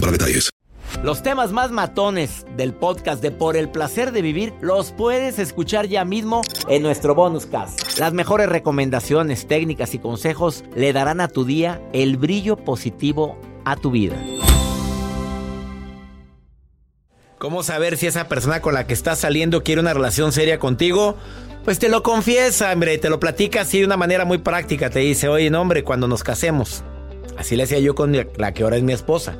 para detalles. Los temas más matones del podcast de Por el placer de vivir los puedes escuchar ya mismo en nuestro bonus cast. Las mejores recomendaciones, técnicas y consejos le darán a tu día el brillo positivo a tu vida. ¿Cómo saber si esa persona con la que estás saliendo quiere una relación seria contigo? Pues te lo confiesa, hombre, te lo platica así de una manera muy práctica. Te dice, oye, no, hombre, cuando nos casemos. Así le hacía yo con la que ahora es mi esposa.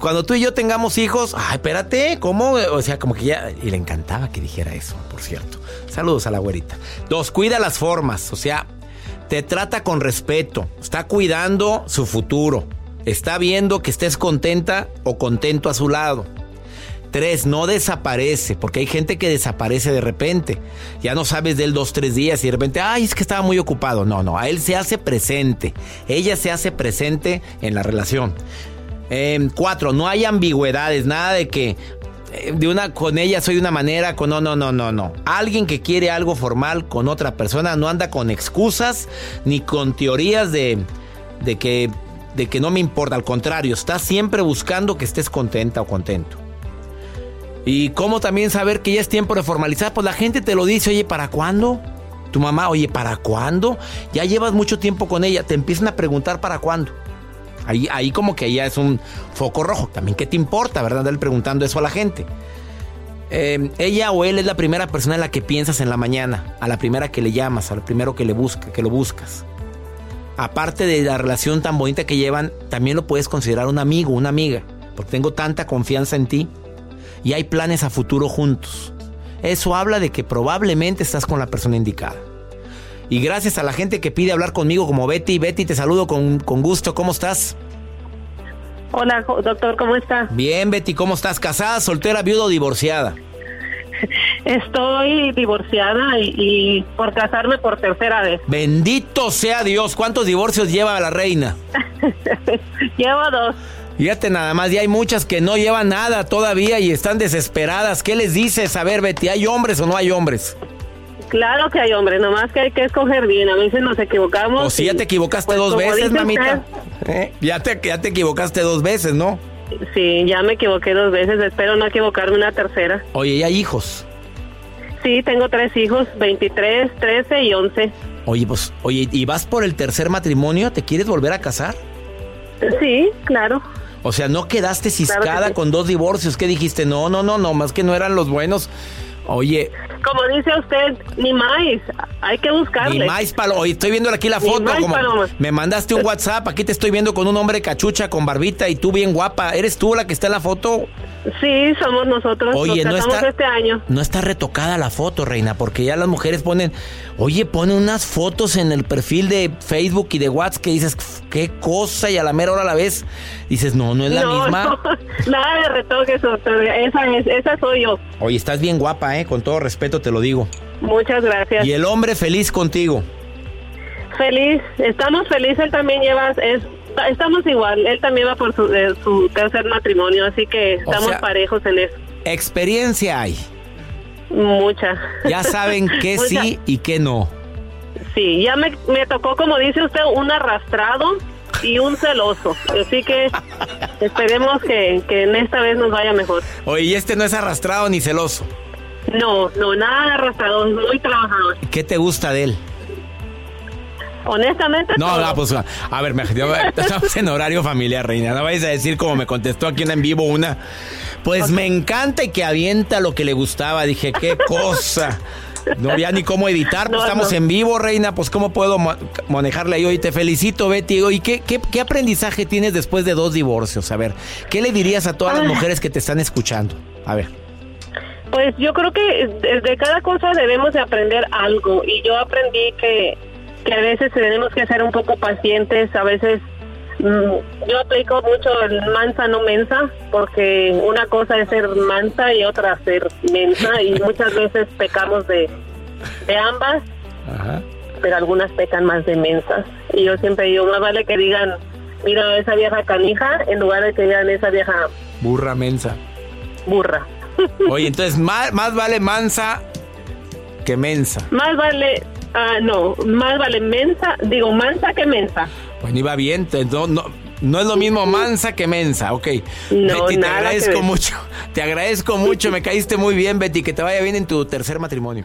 Cuando tú y yo tengamos hijos, ay, espérate, ¿cómo? O sea, como que ya. Y le encantaba que dijera eso, por cierto. Saludos a la güerita. Dos, cuida las formas. O sea, te trata con respeto. Está cuidando su futuro. Está viendo que estés contenta o contento a su lado. Tres, no desaparece, porque hay gente que desaparece de repente. Ya no sabes de él dos, tres días y de repente, ay, es que estaba muy ocupado. No, no, a él se hace presente. Ella se hace presente en la relación. Eh, cuatro, no hay ambigüedades, nada de que eh, de una con ella soy de una manera, con no, no, no, no, no. Alguien que quiere algo formal con otra persona no anda con excusas ni con teorías de, de que de que no me importa, al contrario, está siempre buscando que estés contenta o contento. Y cómo también saber que ya es tiempo de formalizar, pues la gente te lo dice, oye, ¿para cuándo? Tu mamá, oye, ¿para cuándo? Ya llevas mucho tiempo con ella, te empiezan a preguntar para cuándo. Ahí, ahí como que ya es un foco rojo. También, ¿qué te importa, verdad? Andar preguntando eso a la gente. Eh, ella o él es la primera persona en la que piensas en la mañana, a la primera que le llamas, a lo primero que le busca, que lo buscas. Aparte de la relación tan bonita que llevan, también lo puedes considerar un amigo, una amiga, porque tengo tanta confianza en ti y hay planes a futuro juntos. Eso habla de que probablemente estás con la persona indicada. Y gracias a la gente que pide hablar conmigo como Betty. Betty, te saludo con, con gusto. ¿Cómo estás? Hola, doctor, ¿cómo está? Bien, Betty, ¿cómo estás? ¿Casada, soltera, viuda o divorciada? Estoy divorciada y, y, por casarme por tercera vez. Bendito sea Dios. ¿Cuántos divorcios lleva la reina? Llevo dos. Fíjate nada más, y hay muchas que no llevan nada todavía y están desesperadas. ¿Qué les dices? A ver, Betty, ¿hay hombres o no hay hombres? Claro que hay hombres, nomás que hay que escoger bien. A veces nos equivocamos. O si ya te equivocaste pues, dos veces, mamita. ¿Eh? Ya, te, ya te equivocaste dos veces, ¿no? Sí, ya me equivoqué dos veces. Espero no equivocarme una tercera. Oye, ¿y hay hijos? Sí, tengo tres hijos, 23, 13 y 11. Oye, pues, oye, ¿y vas por el tercer matrimonio? ¿Te quieres volver a casar? Sí, claro. O sea, no quedaste ciscada claro sí. con dos divorcios. ¿Qué dijiste? No, no, no, no, más que no eran los buenos. Oye. Como dice usted, ni más. Hay que buscarle. Ni más, palo. Oye, estoy viendo aquí la foto. Como me mandaste un WhatsApp. Aquí te estoy viendo con un hombre cachucha, con barbita y tú bien guapa. ¿Eres tú la que está en la foto? Sí, somos nosotros. Oye, Nos no está, este año. no está retocada la foto, reina, porque ya las mujeres ponen, oye, ponen unas fotos en el perfil de Facebook y de WhatsApp que dices, qué cosa, y a la mera hora la ves, dices, no, no es la no, misma. No, nada de retoques. Esa, es, esa soy yo. Oye, estás bien guapa, ¿eh? Con todo respeto te lo digo. Muchas gracias. Y el hombre feliz contigo. Feliz, estamos felices, él también lleva, es, estamos igual, él también va por su, eh, su tercer matrimonio, así que estamos sea, parejos en eso. Experiencia hay. Mucha. Ya saben qué sí y qué no. Sí, ya me, me tocó, como dice usted, un arrastrado y un celoso. Así que esperemos que, que en esta vez nos vaya mejor. Oye, y este no es arrastrado ni celoso. No, no, nada de arrastrado, muy trabajador. ¿Qué te gusta de él? Honestamente. No, no, pues a ver, me, estamos en horario familiar, reina. No vais a decir como me contestó aquí en vivo una. Pues me encanta y que avienta lo que le gustaba. Dije, qué cosa. No había ni cómo editar, pues estamos en vivo, reina, pues cómo puedo manejarle ahí hoy. Te felicito, Betty. ¿Y qué, qué, aprendizaje tienes después de dos divorcios? A ver, ¿qué le dirías a todas las mujeres que te están escuchando? A ver. Pues yo creo que de cada cosa debemos de aprender algo y yo aprendí que, que a veces tenemos que ser un poco pacientes, a veces mm, yo aplico mucho el mansa no mensa porque una cosa es ser mansa y otra ser mensa y muchas veces pecamos de, de ambas, pero algunas pecan más de mensas y yo siempre digo, más vale que digan, mira esa vieja canija en lugar de que digan esa vieja burra mensa. Burra. Oye, entonces más, más vale mansa que mensa. Más vale, ah, no, más vale mensa, digo mansa que mensa. Pues ni va bien, no, no, no es lo mismo mansa que mensa, ok. Betty, te agradezco mucho. Te agradezco mucho, me caíste muy bien, Betty. Que te vaya bien en tu tercer matrimonio.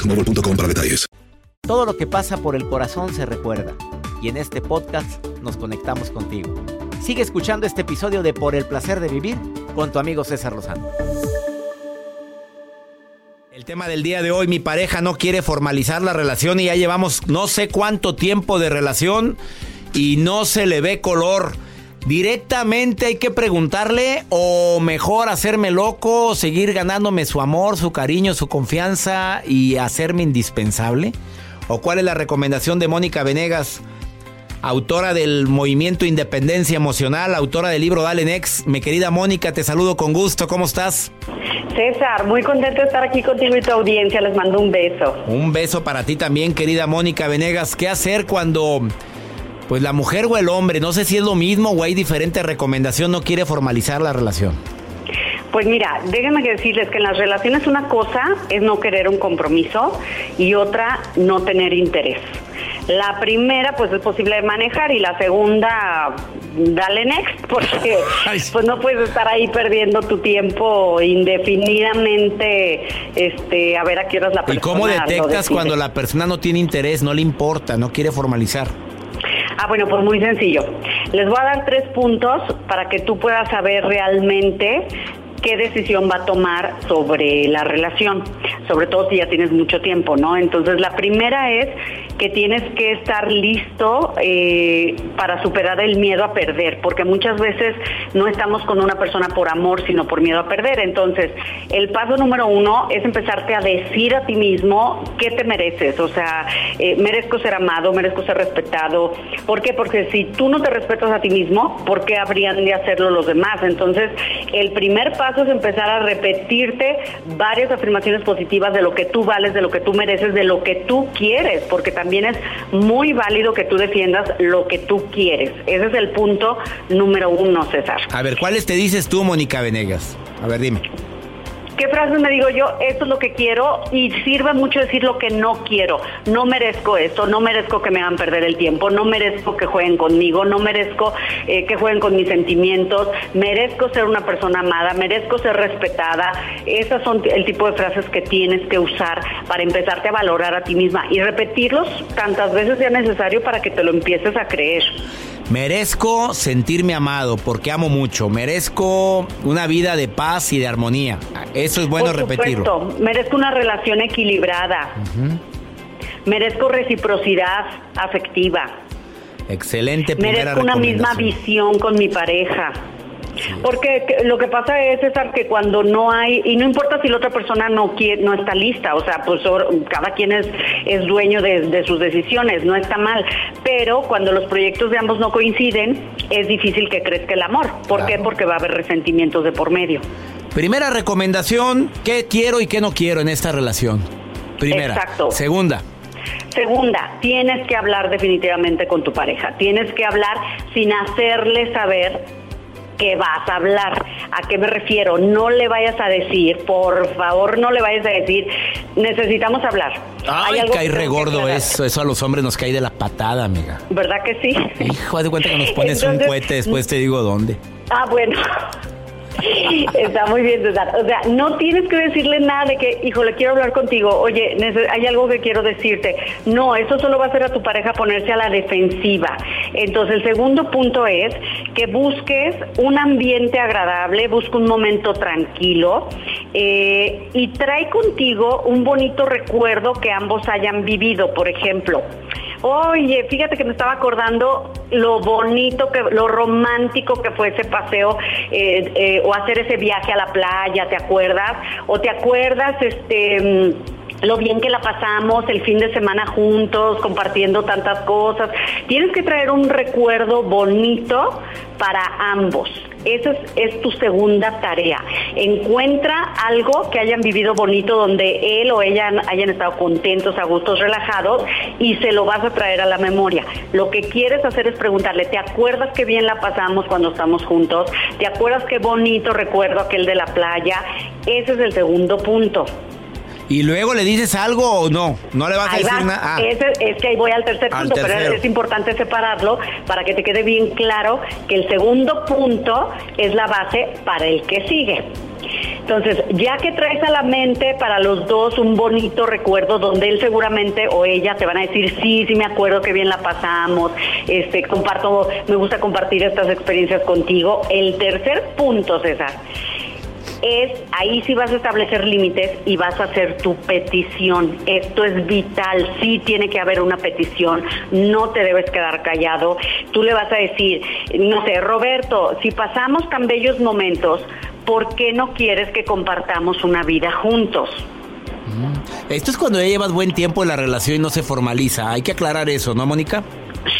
boostmobile.com para detalles. Todo lo que pasa por el corazón se recuerda. Y en este podcast nos conectamos contigo. Sigue escuchando este episodio de Por el placer de vivir con tu amigo César Lozano. El tema del día de hoy, mi pareja no quiere formalizar la relación y ya llevamos no sé cuánto tiempo de relación y no se le ve color. Directamente hay que preguntarle o mejor hacerme loco, seguir ganándome su amor, su cariño, su confianza y hacerme indispensable. ¿O cuál es la recomendación de Mónica Venegas, autora del Movimiento Independencia Emocional, autora del libro Dale Next? Mi querida Mónica, te saludo con gusto, ¿cómo estás? César, muy contento de estar aquí contigo y tu audiencia, les mando un beso. Un beso para ti también, querida Mónica Venegas. ¿Qué hacer cuando pues la mujer o el hombre, no sé si es lo mismo o hay diferente recomendación, no quiere formalizar la relación. Pues mira, déjenme decirles que en las relaciones una cosa es no querer un compromiso y otra no tener interés. La primera pues es posible de manejar y la segunda dale next porque pues no puedes estar ahí perdiendo tu tiempo indefinidamente este a ver a qué horas la persona ¿Y cómo detectas cuando la persona no tiene interés, no le importa, no quiere formalizar? Ah, bueno, pues muy sencillo. Les voy a dar tres puntos para que tú puedas saber realmente qué decisión va a tomar sobre la relación, sobre todo si ya tienes mucho tiempo, ¿no? Entonces, la primera es que tienes que estar listo eh, para superar el miedo a perder, porque muchas veces no estamos con una persona por amor, sino por miedo a perder. Entonces, el paso número uno es empezarte a decir a ti mismo qué te mereces, o sea, eh, merezco ser amado, merezco ser respetado. ¿Por qué? Porque si tú no te respetas a ti mismo, ¿por qué habrían de hacerlo los demás? Entonces, el primer paso es empezar a repetirte varias afirmaciones positivas de lo que tú vales, de lo que tú mereces, de lo que tú quieres, porque también también es muy válido que tú defiendas lo que tú quieres. Ese es el punto número uno, César. A ver, ¿cuáles te dices tú, Mónica Venegas? A ver, dime. ¿Qué frases me digo yo? Esto es lo que quiero y sirve mucho decir lo que no quiero. No merezco esto, no merezco que me hagan perder el tiempo, no merezco que jueguen conmigo, no merezco eh, que jueguen con mis sentimientos, merezco ser una persona amada, merezco ser respetada. Esas son el tipo de frases que tienes que usar para empezarte a valorar a ti misma y repetirlos tantas veces sea necesario para que te lo empieces a creer. Merezco sentirme amado porque amo mucho. Merezco una vida de paz y de armonía. Eso es bueno Por repetirlo. Merezco una relación equilibrada. Merezco reciprocidad afectiva. Excelente. Merezco una misma visión con mi pareja. Porque lo que pasa es, César, que cuando no hay, y no importa si la otra persona no quiere, no está lista, o sea, pues cada quien es, es dueño de, sus decisiones, no está mal, pero cuando los proyectos de ambos no coinciden, es difícil que crezca el amor. ¿Por qué? Porque va a haber resentimientos de por medio. Primera recomendación, ¿qué quiero y qué no quiero en esta relación? Primera. Exacto. Segunda. Segunda, tienes que hablar definitivamente con tu pareja. Tienes que hablar sin hacerle saber que vas a hablar. ¿A qué me refiero? No le vayas a decir, por favor, no le vayas a decir, necesitamos hablar. Ay, cae regordo eso, eso a los hombres nos cae de la patada, amiga. ¿Verdad que sí? Hijo, de cuenta que nos pones un cohete, después te digo dónde. Ah, bueno. Está muy bien, César. O sea, no tienes que decirle nada de que, híjole, quiero hablar contigo. Oye, hay algo que quiero decirte. No, eso solo va a hacer a tu pareja ponerse a la defensiva. Entonces, el segundo punto es que busques un ambiente agradable, busca un momento tranquilo eh, y trae contigo un bonito recuerdo que ambos hayan vivido. Por ejemplo, Oye, fíjate que me estaba acordando lo bonito, que, lo romántico que fue ese paseo eh, eh, o hacer ese viaje a la playa, ¿te acuerdas? O te acuerdas, este mm, lo bien que la pasamos el fin de semana juntos, compartiendo tantas cosas. Tienes que traer un recuerdo bonito para ambos. Esa es, tu segunda tarea. Encuentra algo que hayan vivido bonito donde él o ella hayan estado contentos, a gustos, relajados y se lo vas a traer a la memoria. Lo que quieres hacer es preguntarle, ¿te acuerdas qué bien la pasamos cuando estamos juntos? ¿Te acuerdas qué bonito recuerdo aquel de la playa? Ese es el segundo punto. ¿Y luego le dices algo o no? ¿No le vas a decir nada? Ah. Es, que ahí voy al tercer punto, pero es importante separarlo para que te quede bien claro que el segundo punto es la base para el que sigue. Entonces, ya que traes a la mente para los dos un bonito recuerdo donde él seguramente o ella te van a decir, sí, sí me acuerdo que bien la pasamos, este, comparto, me gusta compartir estas experiencias contigo. El tercer punto, César, es ahí sí vas a establecer límites y vas a hacer tu petición. Esto es vital, sí tiene que haber una petición, no te debes quedar callado. Tú le vas a decir, no sé, Roberto, si pasamos tan bellos momentos, ¿por qué no quieres que compartamos una vida juntos? Esto es cuando ya llevas buen tiempo en la relación y no se formaliza. Hay que aclarar eso, ¿no, Mónica?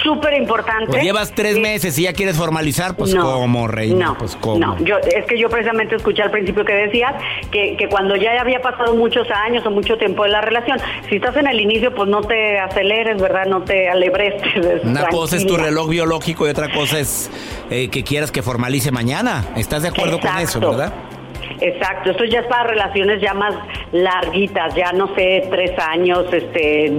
Súper importante. Pues llevas tres meses y ya quieres formalizar, pues cómo, reina, no, pues cómo. No, yo, es que yo precisamente escuché al principio que decías que, que cuando ya había pasado muchos años o mucho tiempo de la relación, si estás en el inicio, pues no te aceleres, ¿verdad? No te alebrestes. Una cosa es tu reloj biológico y otra cosa es eh, que quieras que formalice mañana. ¿Estás de acuerdo con eso, verdad? Exacto, esto ya es para relaciones ya más larguitas, ya no sé, tres años, este,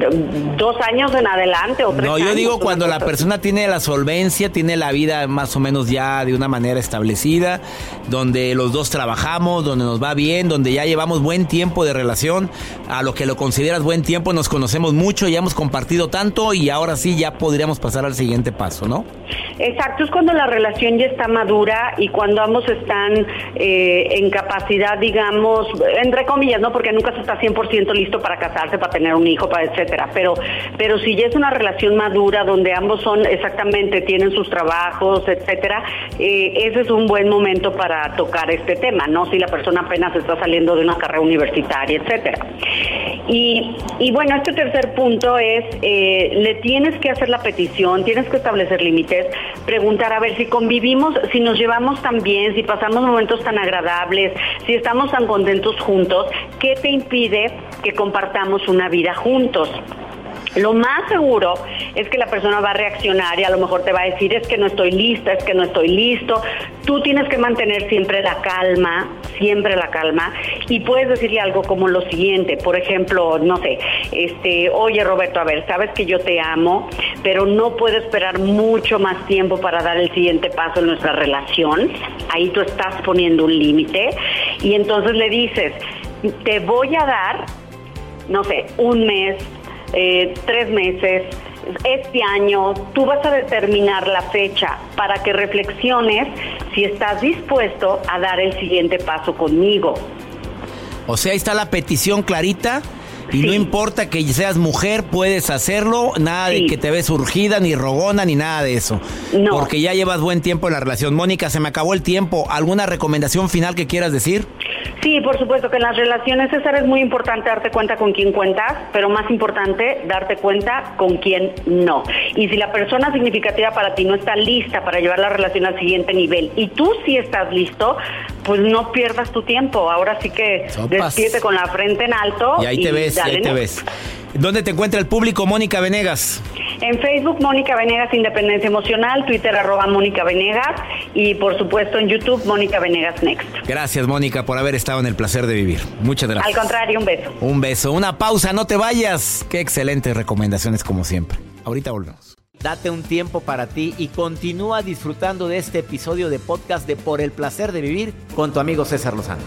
dos años en adelante o tres No, yo digo cuando la persona tiene la solvencia, tiene la vida más o menos ya de una manera establecida, donde los dos trabajamos, donde nos va bien, donde ya llevamos buen tiempo de relación, a lo que lo consideras buen tiempo, nos conocemos mucho, ya hemos compartido tanto y ahora sí ya podríamos pasar al siguiente paso, ¿no? Exacto, es cuando la relación ya está madura y cuando ambos están eh, en capacidad, digamos, entre comillas, ¿no? Porque nunca se está 100% listo para casarse, para tener un hijo, para etcétera. Pero, pero si ya es una relación madura donde ambos son exactamente, tienen sus trabajos, etcétera, eh, ese es un buen momento para tocar este tema, ¿no? Si la persona apenas está saliendo de una carrera universitaria, etcétera. Y, bueno, este tercer punto es, eh, le tienes que hacer la petición, tienes que establecer límites, preguntar a ver si convivimos, si nos llevamos tan bien, si pasamos momentos tan agradables, si estamos tan contentos juntos, ¿qué te impide que compartamos una vida juntos? Lo más seguro es que la persona va a reaccionar y a lo mejor te va a decir es que no estoy lista, es que no estoy listo. Tú tienes que mantener siempre la calma, siempre la calma y puedes decirle algo como lo siguiente, por ejemplo, no sé, este, oye Roberto, a ver, sabes que yo te amo, pero no puedo esperar mucho más tiempo para dar el siguiente paso en nuestra relación. Ahí tú estás poniendo un límite y entonces le dices, te voy a dar, no sé, un mes eh, tres meses, este año, tú vas a determinar la fecha para que reflexiones si estás dispuesto a dar el siguiente paso conmigo. O sea, ahí está la petición clarita Y no importa que seas mujer, puedes hacerlo. Nada de que te ves urgida, ni rogona, ni nada de eso. No. Porque ya llevas buen tiempo en la relación. Mónica, se me acabó el tiempo. ¿Alguna recomendación final que quieras decir? Sí, por supuesto que en las relaciones, César, es muy importante darte cuenta con quién cuentas, pero más importante, darte cuenta con quién no. Y si la persona significativa para ti no está lista para llevar la relación al siguiente nivel y tú sí estás listo, pues no pierdas tu tiempo. Ahora sí que despierte con la frente en alto. Y ahí te ves, ahí te ves. ¿Dónde te encuentra el público, Mónica Venegas? En Facebook, Mónica Venegas Independencia Emocional, Twitter, arroba Mónica Venegas y por supuesto en YouTube, Mónica Venegas Next. Gracias, Mónica, por haber estado en el placer de vivir. Muchas gracias. Al contrario, un beso. Un beso. Una pausa, no te vayas. Qué excelentes recomendaciones como siempre. Ahorita volvemos. Date un tiempo para ti y continúa disfrutando de este episodio de podcast de Por el placer de vivir con tu amigo César Lozano.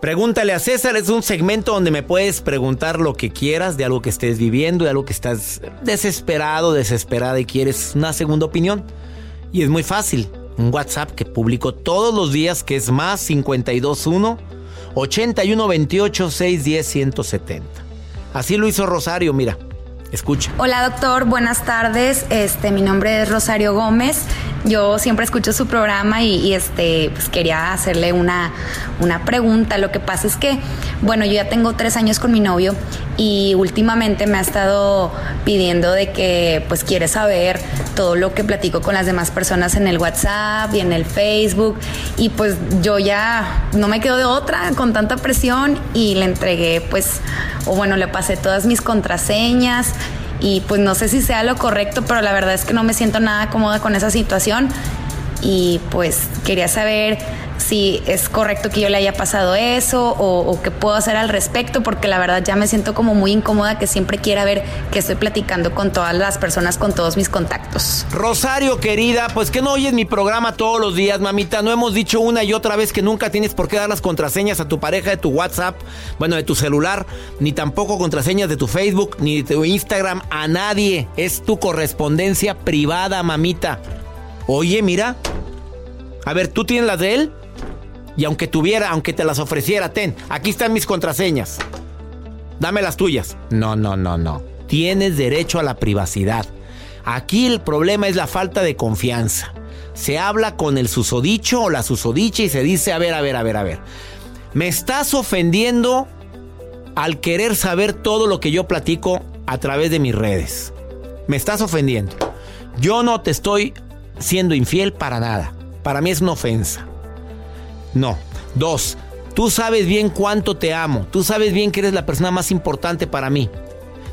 Pregúntale a César es un segmento donde me puedes preguntar lo que quieras de algo que estés viviendo, de algo que estás desesperado, desesperada y quieres una segunda opinión. Y es muy fácil. Un WhatsApp que publico todos los días que es más 521 8128 610 170. Así lo hizo Rosario, mira. Escucha. Hola doctor, buenas tardes. Este, mi nombre es Rosario Gómez. Yo siempre escucho su programa y, este, pues quería hacerle una, una pregunta. Lo que pasa es que, bueno, yo ya tengo tres años con mi novio y últimamente me ha estado pidiendo de que, pues, quiere saber todo lo que platico con las demás personas en el WhatsApp y en el Facebook. Y pues yo ya no me quedo de otra con tanta presión y le entregué, pues, o bueno, le pasé todas mis contraseñas. Y pues no sé si sea lo correcto, pero la verdad es que no me siento nada cómoda con esa situación y pues quería saber si es correcto que yo le haya pasado eso o, qué puedo hacer al respecto, porque la verdad ya me siento como muy incómoda que siempre quiera ver que estoy platicando con todas las personas, con todos mis contactos. Rosario, querida, pues que no oyes mi programa todos los días, mamita. No hemos dicho una y otra vez que nunca tienes por qué dar las contraseñas a tu pareja de tu WhatsApp, bueno, de tu celular, ni tampoco contraseñas de tu Facebook, ni de tu Instagram a nadie. Es tu correspondencia privada, mamita. Oye, mira. A ver, ¿tú tienes las de él? Y aunque tuviera, aunque te las ofreciera, ten, aquí están mis contraseñas. Dame las tuyas. No, no, no, no. Tienes derecho a la privacidad. Aquí el problema es la falta de confianza. Se habla con el susodicho o la susodicha y se dice, a ver, a ver, a ver, a ver. Me estás ofendiendo al querer saber todo lo que yo platico a través de mis redes. Me estás ofendiendo. Yo no te estoy siendo infiel para nada. Para mí es una ofensa. No. Dos, tú sabes bien cuánto te amo. Tú sabes bien que eres la persona más importante para mí.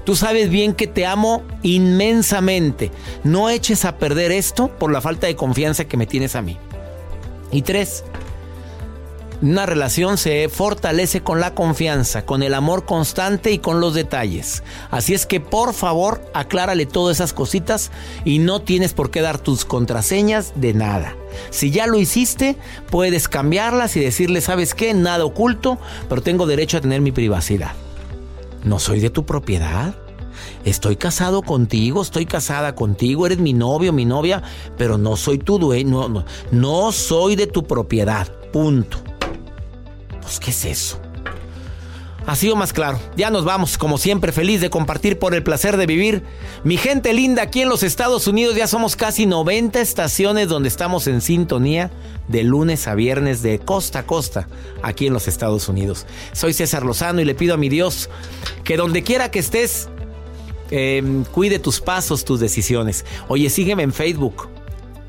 Tú sabes bien que te amo inmensamente. No eches a perder esto por la falta de confianza que me tienes a mí. Y tres, una relación se fortalece con la confianza, con el amor constante y con los detalles. Así es que por favor aclárale todas esas cositas y no tienes por qué dar tus contraseñas de nada. Si ya lo hiciste, puedes cambiarlas y decirle, ¿sabes qué? Nada oculto, pero tengo derecho a tener mi privacidad. No soy de tu propiedad. Estoy casado contigo, estoy casada contigo, eres mi novio, mi novia, pero no soy tu dueño, no, soy de tu propiedad. Punto. Pues, ¿qué es eso? Ha sido más claro. Ya nos vamos, como siempre, feliz de compartir por el placer de vivir. Mi gente linda, aquí en los Estados Unidos ya somos casi 90 estaciones donde estamos en sintonía de lunes a viernes de costa a costa aquí en los Estados Unidos. Soy César Lozano y le pido a mi Dios que donde quiera que estés, em, cuide tus pasos, tus decisiones. Oye, sígueme en Facebook.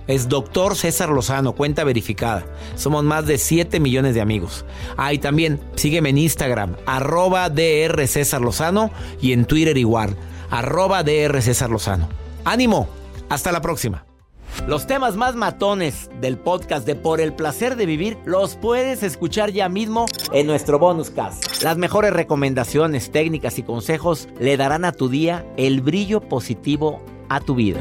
Es doctor César Lozano, cuenta verificada. Somos más de 7 millones de amigos. Ah, y también sígueme en Instagram, arroba DR César Lozano y en Twitter igual, arroba DR César Lozano. ¡Ánimo! Hasta la próxima. Los temas más matones del podcast de Por el placer de vivir los puedes escuchar ya mismo en nuestro bonus cast. Las mejores recomendaciones, técnicas y consejos le darán a tu día el brillo positivo a tu vida.